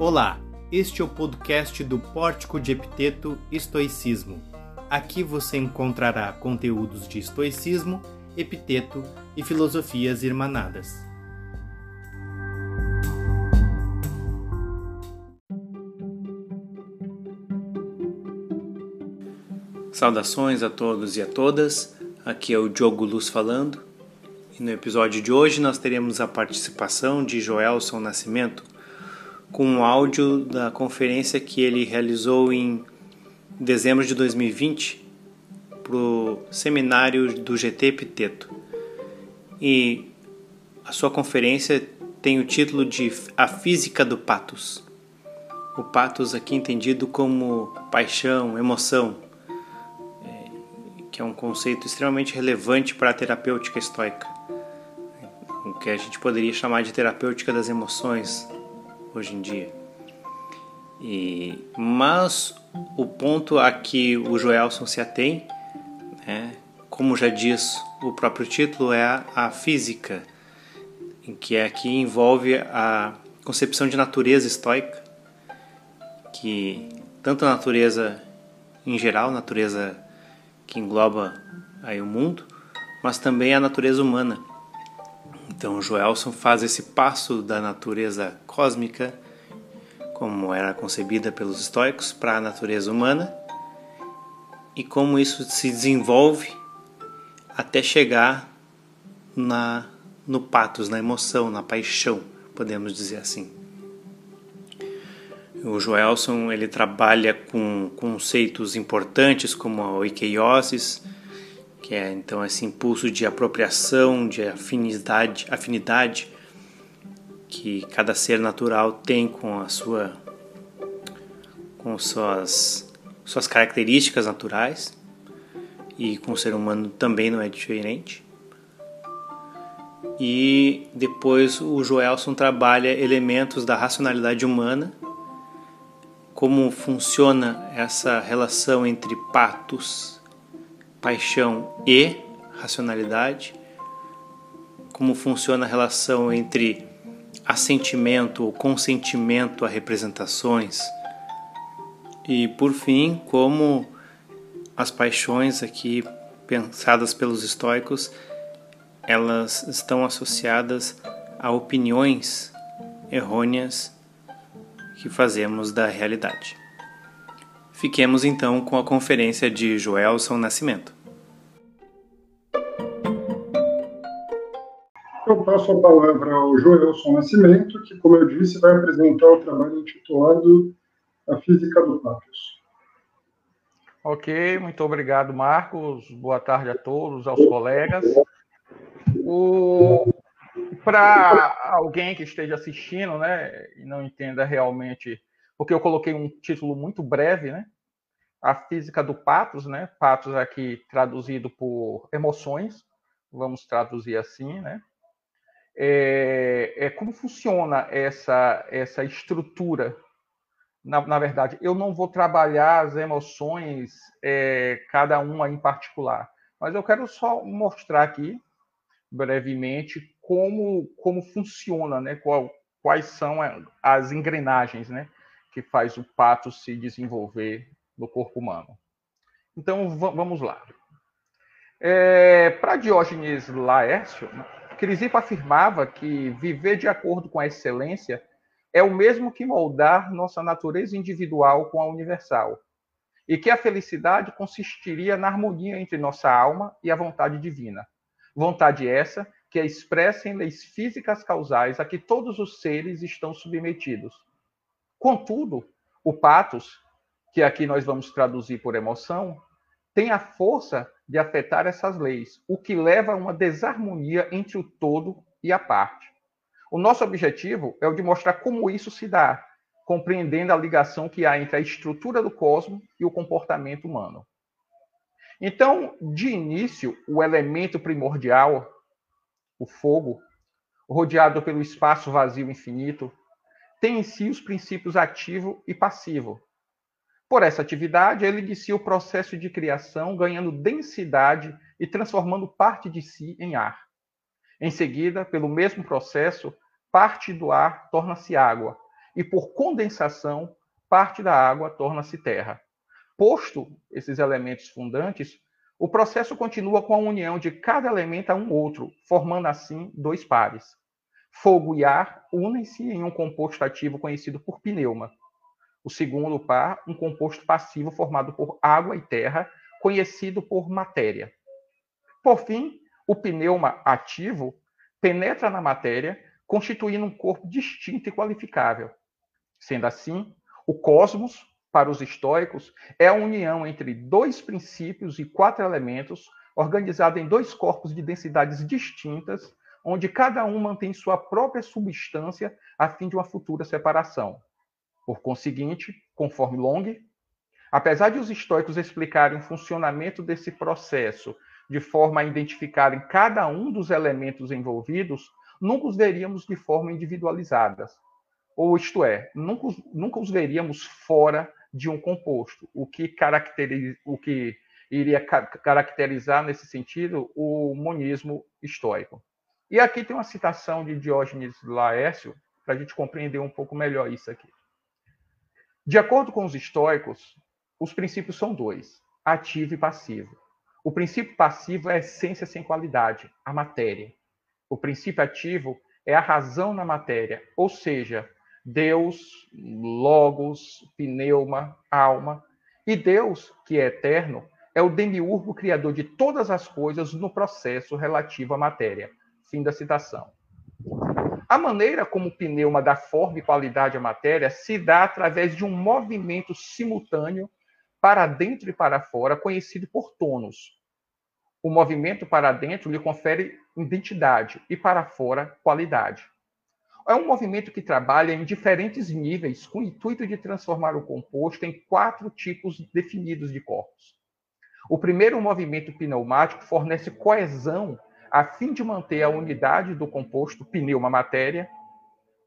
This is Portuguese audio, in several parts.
Olá, este é o podcast do Pórtico de Epiteto Estoicismo. Aqui você encontrará conteúdos de estoicismo, epiteto e filosofias irmanadas. Saudações a todos e a todas. Aqui é o Diogo Luz falando. E no episódio de hoje nós teremos a participação de Joelson Nascimento com um áudio da conferência que ele realizou em dezembro de 2020 para o seminário do GT Epiteto. E a sua conferência tem o título de A Física do Patos. O patos aqui entendido como paixão, emoção, é, que é um conceito extremamente relevante para a terapêutica estoica, o que a gente poderia chamar de terapêutica das emoções, hoje em dia. E, mas o ponto a que o Joelson se atém, né, como já diz o próprio título, é a, a física, em que aqui envolve a concepção de natureza estoica, que tanto a natureza em geral, natureza que engloba aí o mundo, mas também a natureza humana então, Joelson faz esse passo da natureza cósmica, como era concebida pelos estoicos, para a natureza humana e como isso se desenvolve até chegar na no patos, na emoção, na paixão, podemos dizer assim. O Joelson ele trabalha com conceitos importantes como a oikeiosis, que é então esse impulso de apropriação, de afinidade, afinidade que cada ser natural tem com a sua com suas suas características naturais e com o ser humano também não é diferente. E depois o Joelson trabalha elementos da racionalidade humana, como funciona essa relação entre patos paixão e racionalidade, como funciona a relação entre assentimento ou consentimento a representações, e por fim, como as paixões aqui pensadas pelos estoicos, elas estão associadas a opiniões errôneas que fazemos da realidade. Fiquemos então com a conferência de Joelson Nascimento. Eu passo a palavra ao Joelson Nascimento, que, como eu disse, vai apresentar o trabalho intitulado A Física do Patos. Ok, muito obrigado, Marcos. Boa tarde a todos, aos colegas. O... Para alguém que esteja assistindo né, e não entenda realmente porque eu coloquei um título muito breve, né? A física do patos, né? Patos aqui traduzido por emoções, vamos traduzir assim, né? É, é como funciona essa essa estrutura? Na, na, verdade, eu não vou trabalhar as emoções é, cada uma em particular, mas eu quero só mostrar aqui brevemente como como funciona, né? Qual, quais são as engrenagens, né? Que faz o pato se desenvolver no corpo humano. Então, vamos lá. É, Para Diógenes Laércio, Crisipo afirmava que viver de acordo com a excelência é o mesmo que moldar nossa natureza individual com a universal, e que a felicidade consistiria na harmonia entre nossa alma e a vontade divina. Vontade essa que é expressa em leis físicas causais a que todos os seres estão submetidos, Contudo, o patos, que aqui nós vamos traduzir por emoção, tem a força de afetar essas leis, o que leva a uma desarmonia entre o todo e a parte. O nosso objetivo é o de mostrar como isso se dá, compreendendo a ligação que há entre a estrutura do cosmos e o comportamento humano. Então, de início, o elemento primordial, o fogo, rodeado pelo espaço vazio infinito, tem em si os princípios ativo e passivo. Por essa atividade, ele inicia o processo de criação, ganhando densidade e transformando parte de si em ar. Em seguida, pelo mesmo processo, parte do ar torna-se água, e por condensação, parte da água torna-se terra. Posto esses elementos fundantes, o processo continua com a união de cada elemento a um outro, formando assim dois pares. Fogo e ar unem-se em um composto ativo conhecido por pneuma. O segundo par, um composto passivo formado por água e terra, conhecido por matéria. Por fim, o pneuma ativo penetra na matéria, constituindo um corpo distinto e qualificável. Sendo assim, o cosmos, para os estoicos, é a união entre dois princípios e quatro elementos, organizado em dois corpos de densidades distintas, onde cada um mantém sua própria substância a fim de uma futura separação. Por conseguinte, conforme Long, apesar de os estoicos explicarem o funcionamento desse processo de forma a identificarem cada um dos elementos envolvidos, nunca os veríamos de forma individualizadas. Ou isto é, nunca, nunca os veríamos fora de um composto, o que, caracteriza, o que iria ca caracterizar nesse sentido o monismo estoico. E aqui tem uma citação de Diógenes Laércio, para a gente compreender um pouco melhor isso aqui. De acordo com os estoicos, os princípios são dois: ativo e passivo. O princípio passivo é a essência sem qualidade, a matéria. O princípio ativo é a razão na matéria, ou seja, Deus, Logos, Pneuma, alma. E Deus, que é eterno, é o demiurgo criador de todas as coisas no processo relativo à matéria. Fim da citação. A maneira como o pneuma dá forma e qualidade à matéria se dá através de um movimento simultâneo para dentro e para fora, conhecido por tônus. O movimento para dentro lhe confere identidade e para fora qualidade. É um movimento que trabalha em diferentes níveis com o intuito de transformar o composto em quatro tipos definidos de corpos. O primeiro movimento pneumático fornece coesão a fim de manter a unidade do composto pneuma-matéria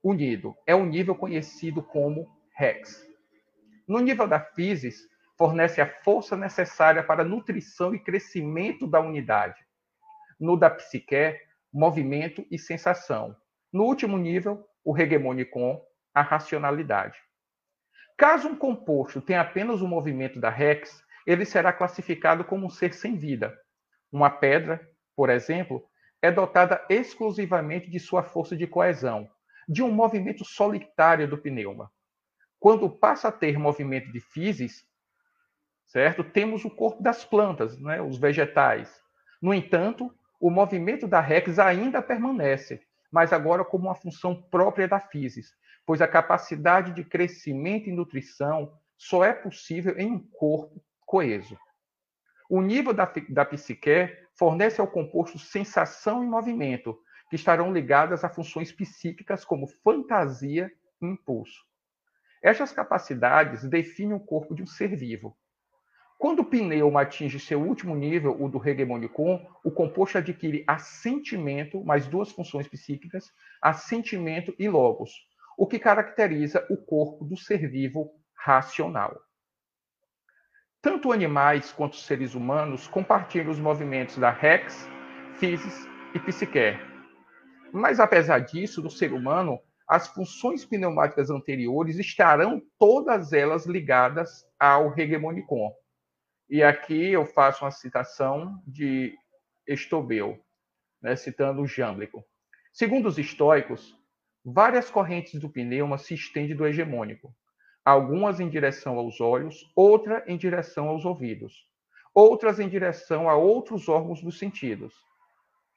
unido. É um nível conhecido como Rex. No nível da physis, fornece a força necessária para nutrição e crescimento da unidade. No da psique, movimento e sensação. No último nível, o hegemonicon, a racionalidade. Caso um composto tenha apenas o movimento da Rex, ele será classificado como um ser sem vida. Uma pedra, por exemplo, é dotada exclusivamente de sua força de coesão, de um movimento solitário do pneuma. Quando passa a ter movimento de physis, certo? Temos o corpo das plantas, né? os vegetais. No entanto, o movimento da Rex ainda permanece, mas agora como uma função própria da physis, pois a capacidade de crescimento e nutrição só é possível em um corpo coeso. O nível da, da psique fornece ao composto sensação e movimento, que estarão ligadas a funções psíquicas como fantasia e impulso. Estas capacidades definem o corpo de um ser vivo. Quando o pneuma atinge seu último nível, o do hegemonicon, o composto adquire assentimento, mais duas funções psíquicas, assentimento e logos, o que caracteriza o corpo do ser vivo racional. Tanto animais quanto seres humanos compartilham os movimentos da rex, physis e psique. Mas apesar disso, no ser humano, as funções pneumáticas anteriores estarão todas elas ligadas ao hegemonicon. E aqui eu faço uma citação de Estobel, né, citando o Jâmblico. Segundo os estoicos, várias correntes do pneuma se estendem do hegemônico, algumas em direção aos olhos, outra em direção aos ouvidos, outras em direção a outros órgãos dos sentidos.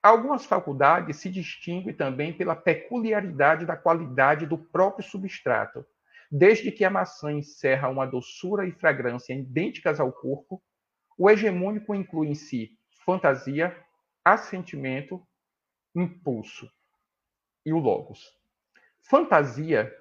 Algumas faculdades se distinguem também pela peculiaridade da qualidade do próprio substrato, Desde que a maçã encerra uma doçura e fragrância idênticas ao corpo, o hegemônico inclui em si fantasia, assentimento, impulso e o logos. Fantasia,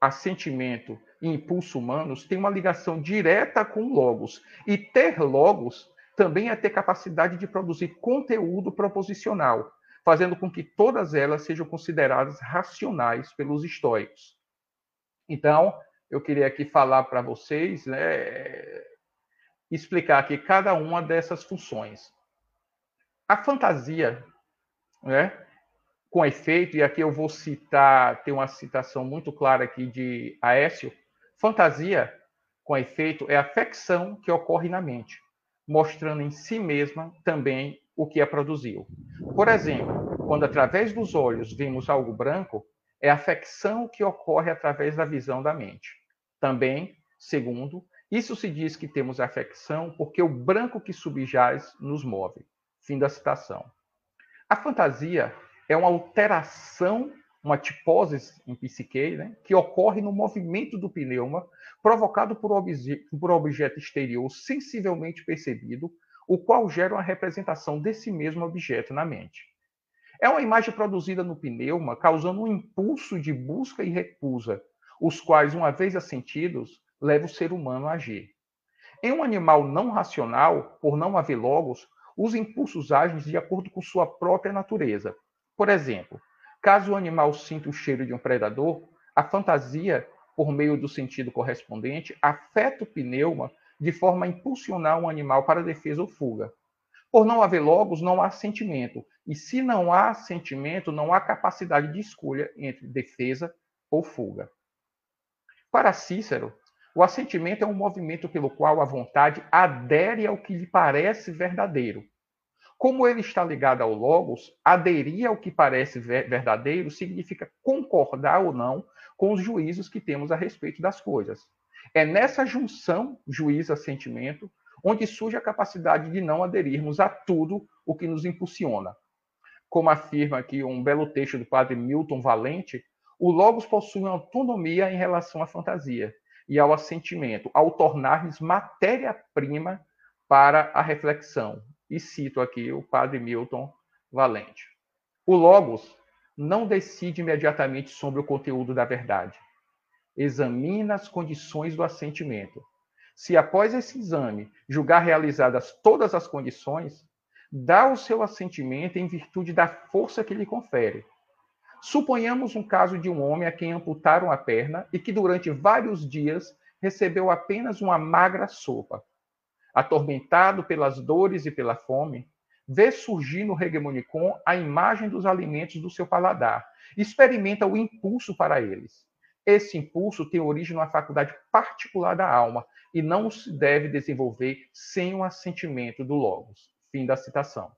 assentimento e impulso humanos têm uma ligação direta com logos, e ter logos também é ter capacidade de produzir conteúdo proposicional, fazendo com que todas elas sejam consideradas racionais pelos estoicos. Então, eu queria aqui falar para vocês, né, explicar aqui cada uma dessas funções. A fantasia, né, Com efeito, e aqui eu vou citar, tem uma citação muito clara aqui de Aécio, fantasia, com efeito, é a afecção que ocorre na mente, mostrando em si mesma também o que a produziu. Por exemplo, quando através dos olhos vemos algo branco, é a afecção que ocorre através da visão da mente. Também, segundo, isso se diz que temos afecção porque o branco que subjaz nos move. Fim da citação. A fantasia é uma alteração, uma tipose em psique, né, que ocorre no movimento do pneuma, provocado por, obje por objeto exterior sensivelmente percebido, o qual gera uma representação desse mesmo objeto na mente. É uma imagem produzida no pneuma, causando um impulso de busca e recusa, os quais, uma vez assentidos, leva o ser humano a agir. Em um animal não racional, por não haver logos, os impulsos agem de acordo com sua própria natureza. Por exemplo, caso o animal sinta o cheiro de um predador, a fantasia, por meio do sentido correspondente, afeta o pneuma de forma a impulsionar um animal para defesa ou fuga. Por não haver logos, não há sentimento. E se não há sentimento, não há capacidade de escolha entre defesa ou fuga. Para Cícero, o assentimento é um movimento pelo qual a vontade adere ao que lhe parece verdadeiro. Como ele está ligado ao Logos, aderir ao que parece verdadeiro significa concordar ou não com os juízos que temos a respeito das coisas. É nessa junção juiz-assentimento onde surge a capacidade de não aderirmos a tudo o que nos impulsiona. Como afirma aqui um belo texto do padre Milton Valente, o Logos possui uma autonomia em relação à fantasia e ao assentimento, ao tornar-lhes matéria-prima para a reflexão. E cito aqui o padre Milton Valente. O Logos não decide imediatamente sobre o conteúdo da verdade. Examina as condições do assentimento. Se após esse exame julgar realizadas todas as condições, dá o seu assentimento em virtude da força que lhe confere, Suponhamos um caso de um homem a quem amputaram a perna e que durante vários dias recebeu apenas uma magra sopa. Atormentado pelas dores e pela fome, vê surgir no Hegemonicon a imagem dos alimentos do seu paladar, experimenta o impulso para eles. Esse impulso tem origem numa faculdade particular da alma e não se deve desenvolver sem o assentimento do Logos. Fim da citação.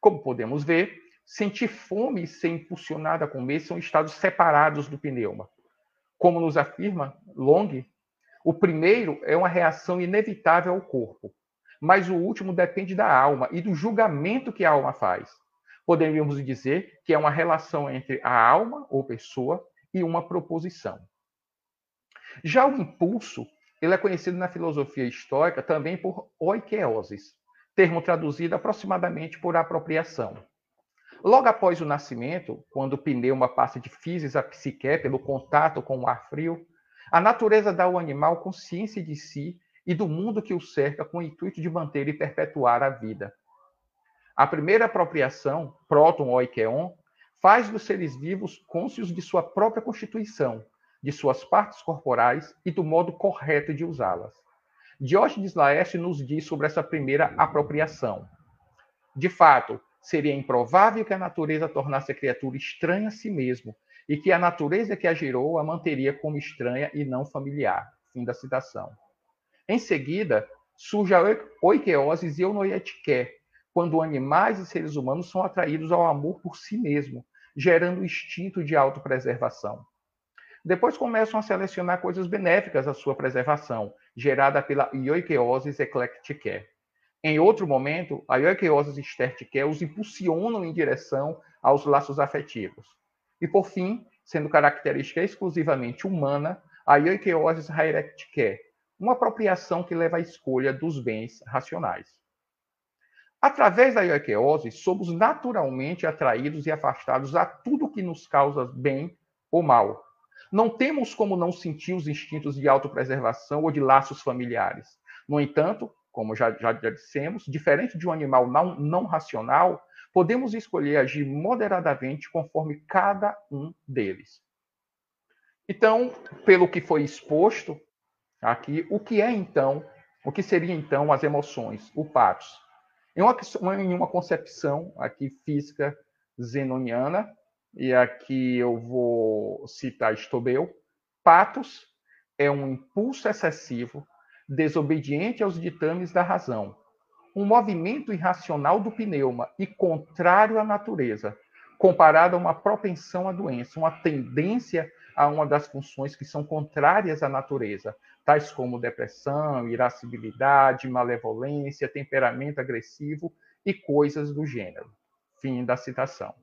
Como podemos ver, Sentir fome e ser impulsionado a comer são estados separados do pneuma. Como nos afirma Long, o primeiro é uma reação inevitável ao corpo, mas o último depende da alma e do julgamento que a alma faz. Poderíamos dizer que é uma relação entre a alma ou pessoa e uma proposição. Já o impulso, ele é conhecido na filosofia histórica também por oikeoses, termo traduzido aproximadamente por apropriação. Logo após o nascimento, quando o pneuma passa de físis a psique pelo contato com o ar frio, a natureza dá ao animal consciência de si e do mundo que o cerca com o intuito de manter e perpetuar a vida. A primeira apropriação, próton oikeon, faz dos seres vivos cônscios de sua própria constituição, de suas partes corporais e do modo correto de usá-las. Diógenes Laerte nos diz sobre essa primeira apropriação. De fato, seria improvável que a natureza tornasse a criatura estranha a si mesmo e que a natureza que a gerou a manteria como estranha e não familiar. Fim da citação. Em seguida, surge a oikeoses e onoietiké, quando animais e seres humanos são atraídos ao amor por si mesmo, gerando o instinto de autopreservação. Depois começam a selecionar coisas benéficas à sua preservação, gerada pela ioikeoses eclecticae. Em outro momento, a ioiqueose estertiqué os impulsionam em direção aos laços afetivos. E, por fim, sendo característica exclusivamente humana, a ioiqueose hierectiqué, uma apropriação que leva à escolha dos bens racionais. Através da ioiqueose, somos naturalmente atraídos e afastados a tudo que nos causa bem ou mal. Não temos como não sentir os instintos de autopreservação ou de laços familiares. No entanto, como já, já, já dissemos, diferente de um animal não, não racional, podemos escolher agir moderadamente conforme cada um deles. Então, pelo que foi exposto aqui, o que é então, o que seria então as emoções, o patos? Em uma, em uma concepção aqui física zenoniana, e aqui eu vou citar Stobel, patos é um impulso excessivo, desobediente aos ditames da razão, um movimento irracional do pneuma e contrário à natureza, comparado a uma propensão à doença, uma tendência a uma das funções que são contrárias à natureza, tais como depressão, irascibilidade, malevolência, temperamento agressivo e coisas do gênero. Fim da citação.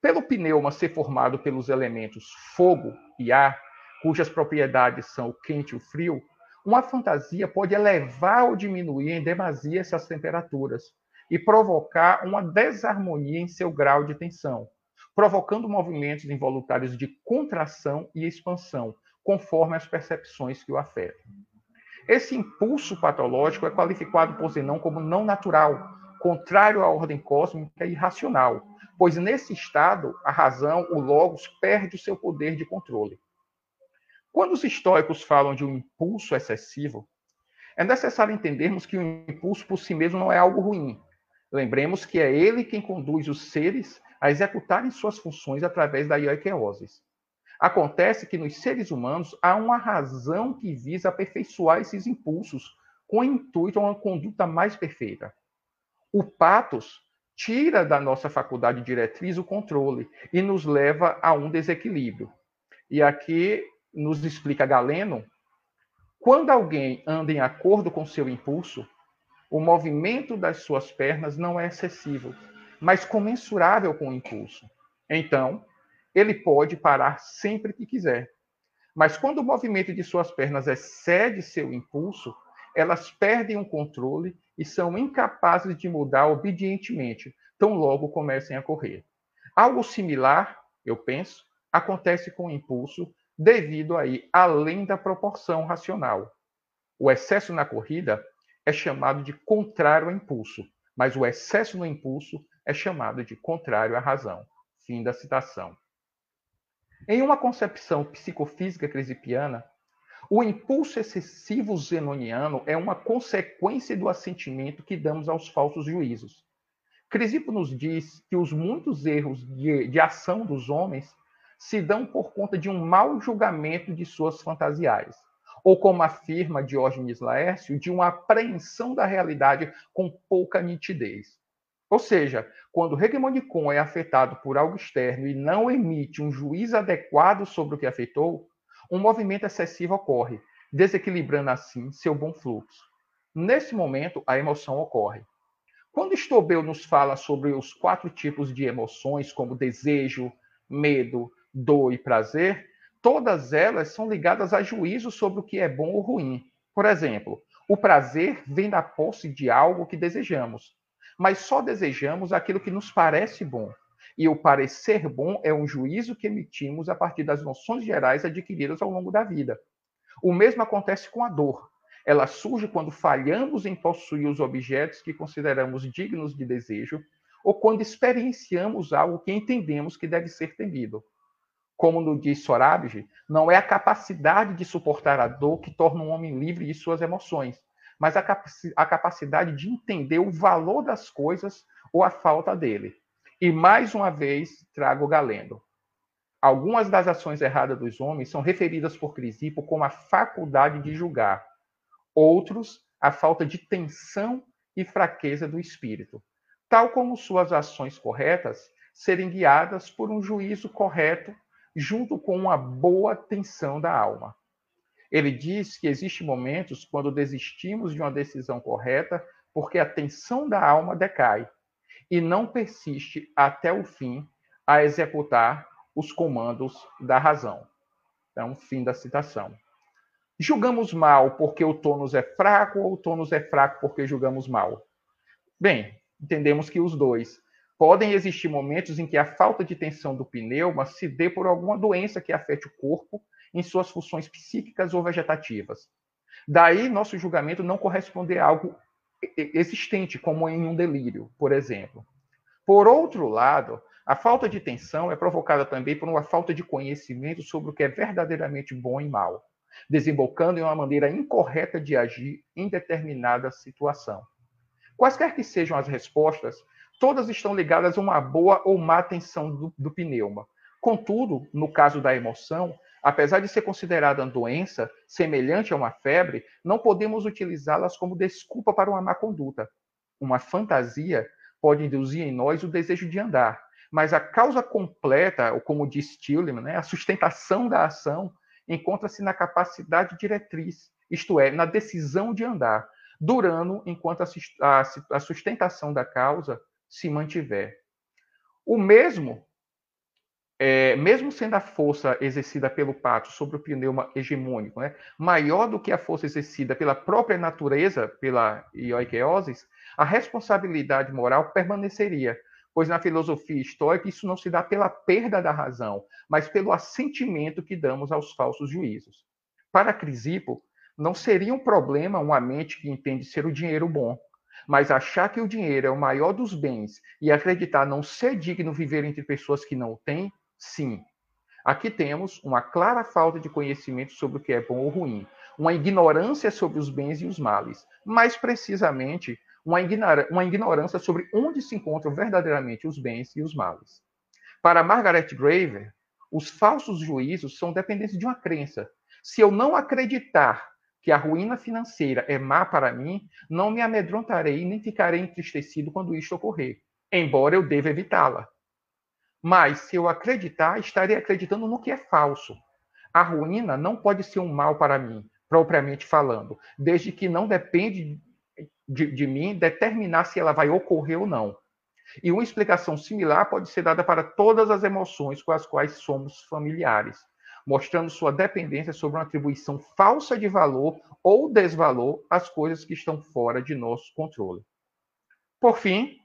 Pelo pneuma ser formado pelos elementos fogo e ar, cujas propriedades são o quente e o frio, uma fantasia pode elevar ou diminuir em demasia essas temperaturas e provocar uma desarmonia em seu grau de tensão, provocando movimentos involuntários de contração e expansão, conforme as percepções que o afetam. Esse impulso patológico é qualificado por Zenão como não natural, contrário à ordem cósmica e irracional, pois nesse estado a razão, o logos, perde o seu poder de controle. Quando os estoicos falam de um impulso excessivo, é necessário entendermos que o impulso por si mesmo não é algo ruim. Lembremos que é ele quem conduz os seres a executarem suas funções através da ioikeoses. Acontece que nos seres humanos há uma razão que visa aperfeiçoar esses impulsos com o intuito de uma conduta mais perfeita. O patos tira da nossa faculdade diretriz o controle e nos leva a um desequilíbrio. E aqui nos explica Galeno, quando alguém anda em acordo com seu impulso, o movimento das suas pernas não é excessivo, mas comensurável com o impulso. Então, ele pode parar sempre que quiser. Mas quando o movimento de suas pernas excede seu impulso, elas perdem o controle e são incapazes de mudar obedientemente, tão logo comecem a correr. Algo similar, eu penso, acontece com o impulso devido aí além da proporção racional. O excesso na corrida é chamado de contrário ao impulso, mas o excesso no impulso é chamado de contrário à razão. Fim da citação. Em uma concepção psicofísica crisipiana, o impulso excessivo zenoniano é uma consequência do assentimento que damos aos falsos juízos. Crisipo nos diz que os muitos erros de, de ação dos homens se dão por conta de um mau julgamento de suas fantasiais, ou como afirma Diógenes Laércio, de uma apreensão da realidade com pouca nitidez. Ou seja, quando o hegemonicon é afetado por algo externo e não emite um juízo adequado sobre o que afetou, um movimento excessivo ocorre, desequilibrando assim seu bom fluxo. Nesse momento, a emoção ocorre. Quando Stobel nos fala sobre os quatro tipos de emoções, como desejo, medo, dor e prazer, todas elas são ligadas a juízo sobre o que é bom ou ruim. Por exemplo, o prazer vem da posse de algo que desejamos, mas só desejamos aquilo que nos parece bom. E o parecer bom é um juízo que emitimos a partir das noções gerais adquiridas ao longo da vida. O mesmo acontece com a dor. Ela surge quando falhamos em possuir os objetos que consideramos dignos de desejo ou quando experienciamos algo que entendemos que deve ser temido como no diz Sorabji, não é a capacidade de suportar a dor que torna um homem livre de suas emoções, mas a, capaci a capacidade de entender o valor das coisas ou a falta dele. E mais uma vez trago Galeno. Algumas das ações erradas dos homens são referidas por Crisipo como a faculdade de julgar. Outros, a falta de tensão e fraqueza do espírito, tal como suas ações corretas serem guiadas por um juízo correto junto com uma boa tensão da alma. Ele diz que existem momentos quando desistimos de uma decisão correta porque a tensão da alma decai e não persiste até o fim a executar os comandos da razão. Então, fim da citação. Julgamos mal porque o tônus é fraco ou o tônus é fraco porque julgamos mal? Bem, entendemos que os dois. Podem existir momentos em que a falta de tensão do pneuma se dê por alguma doença que afete o corpo em suas funções psíquicas ou vegetativas. Daí, nosso julgamento não corresponder a algo existente, como em um delírio, por exemplo. Por outro lado, a falta de tensão é provocada também por uma falta de conhecimento sobre o que é verdadeiramente bom e mal, desembocando em uma maneira incorreta de agir em determinada situação. Quaisquer que sejam as respostas, todas estão ligadas a uma boa ou má tensão do, do pneuma. Contudo, no caso da emoção, apesar de ser considerada uma doença semelhante a uma febre, não podemos utilizá-las como desculpa para uma má conduta. Uma fantasia pode induzir em nós o desejo de andar, mas a causa completa, ou como diz Tillman, né, a sustentação da ação, encontra-se na capacidade diretriz, isto é, na decisão de andar, durando enquanto a sustentação da causa se mantiver. O mesmo, é, mesmo sendo a força exercida pelo pato sobre o pneuma hegemônico né, maior do que a força exercida pela própria natureza, pela ioikeosis, a responsabilidade moral permaneceria, pois na filosofia estoica isso não se dá pela perda da razão, mas pelo assentimento que damos aos falsos juízos. Para Crisipo, não seria um problema uma mente que entende ser o dinheiro bom, mas achar que o dinheiro é o maior dos bens e acreditar não ser digno viver entre pessoas que não têm, sim. Aqui temos uma clara falta de conhecimento sobre o que é bom ou ruim, uma ignorância sobre os bens e os males, mais precisamente, uma, ignorância sobre onde se encontram verdadeiramente os bens e os males. Para Margaret Graver, os falsos juízos são dependentes de uma crença. Se eu não acreditar que a ruína financeira é má para mim, não me amedrontarei nem ficarei entristecido quando isto ocorrer, embora eu deva evitá-la. Mas se eu acreditar, estarei acreditando no que é falso. A ruína não pode ser um mal para mim, propriamente falando, desde que não depende de, de mim determinar se ela vai ocorrer ou não. E uma explicação similar pode ser dada para todas as emoções com as quais somos familiares, mostrando sua dependência sobre uma atribuição falsa de valor ou desvalor às coisas que estão fora de nosso controle. Por fim,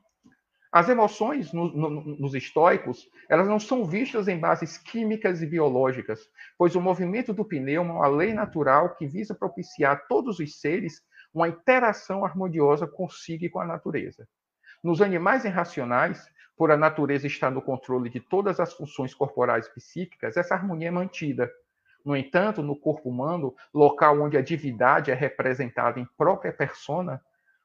as emoções no, no, nos estoicos, elas não são vistas em bases químicas e biológicas, pois o movimento do pneuma é uma lei natural que visa propiciar a todos os seres uma interação harmoniosa consigo e com a natureza. Nos animais irracionais, por a natureza estar no controle de todas as funções corporais e psíquicas, essa harmonia é mantida. No entanto, no corpo humano, local onde a divindade é representada em própria persona,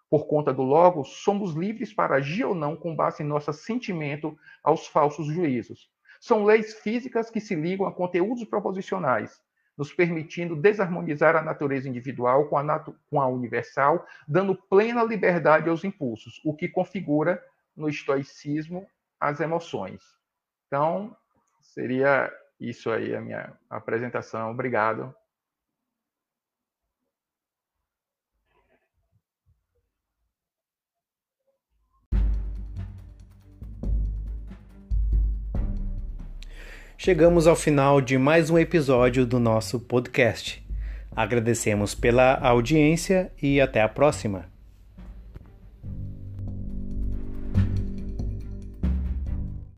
por conta do logo, somos livres para agir ou não com base em nosso sentimento aos falsos juízos. São leis físicas que se ligam a conteúdos proposicionais, nos permitindo desarmonizar a natureza individual com a, com a universal, dando plena liberdade aos impulsos, o que configura no estoicismo as emoções. Então, seria isso aí a minha apresentação. Obrigado. chegamos ao final de mais um episódio do nosso podcast. Agradecemos pela audiência e até a próxima.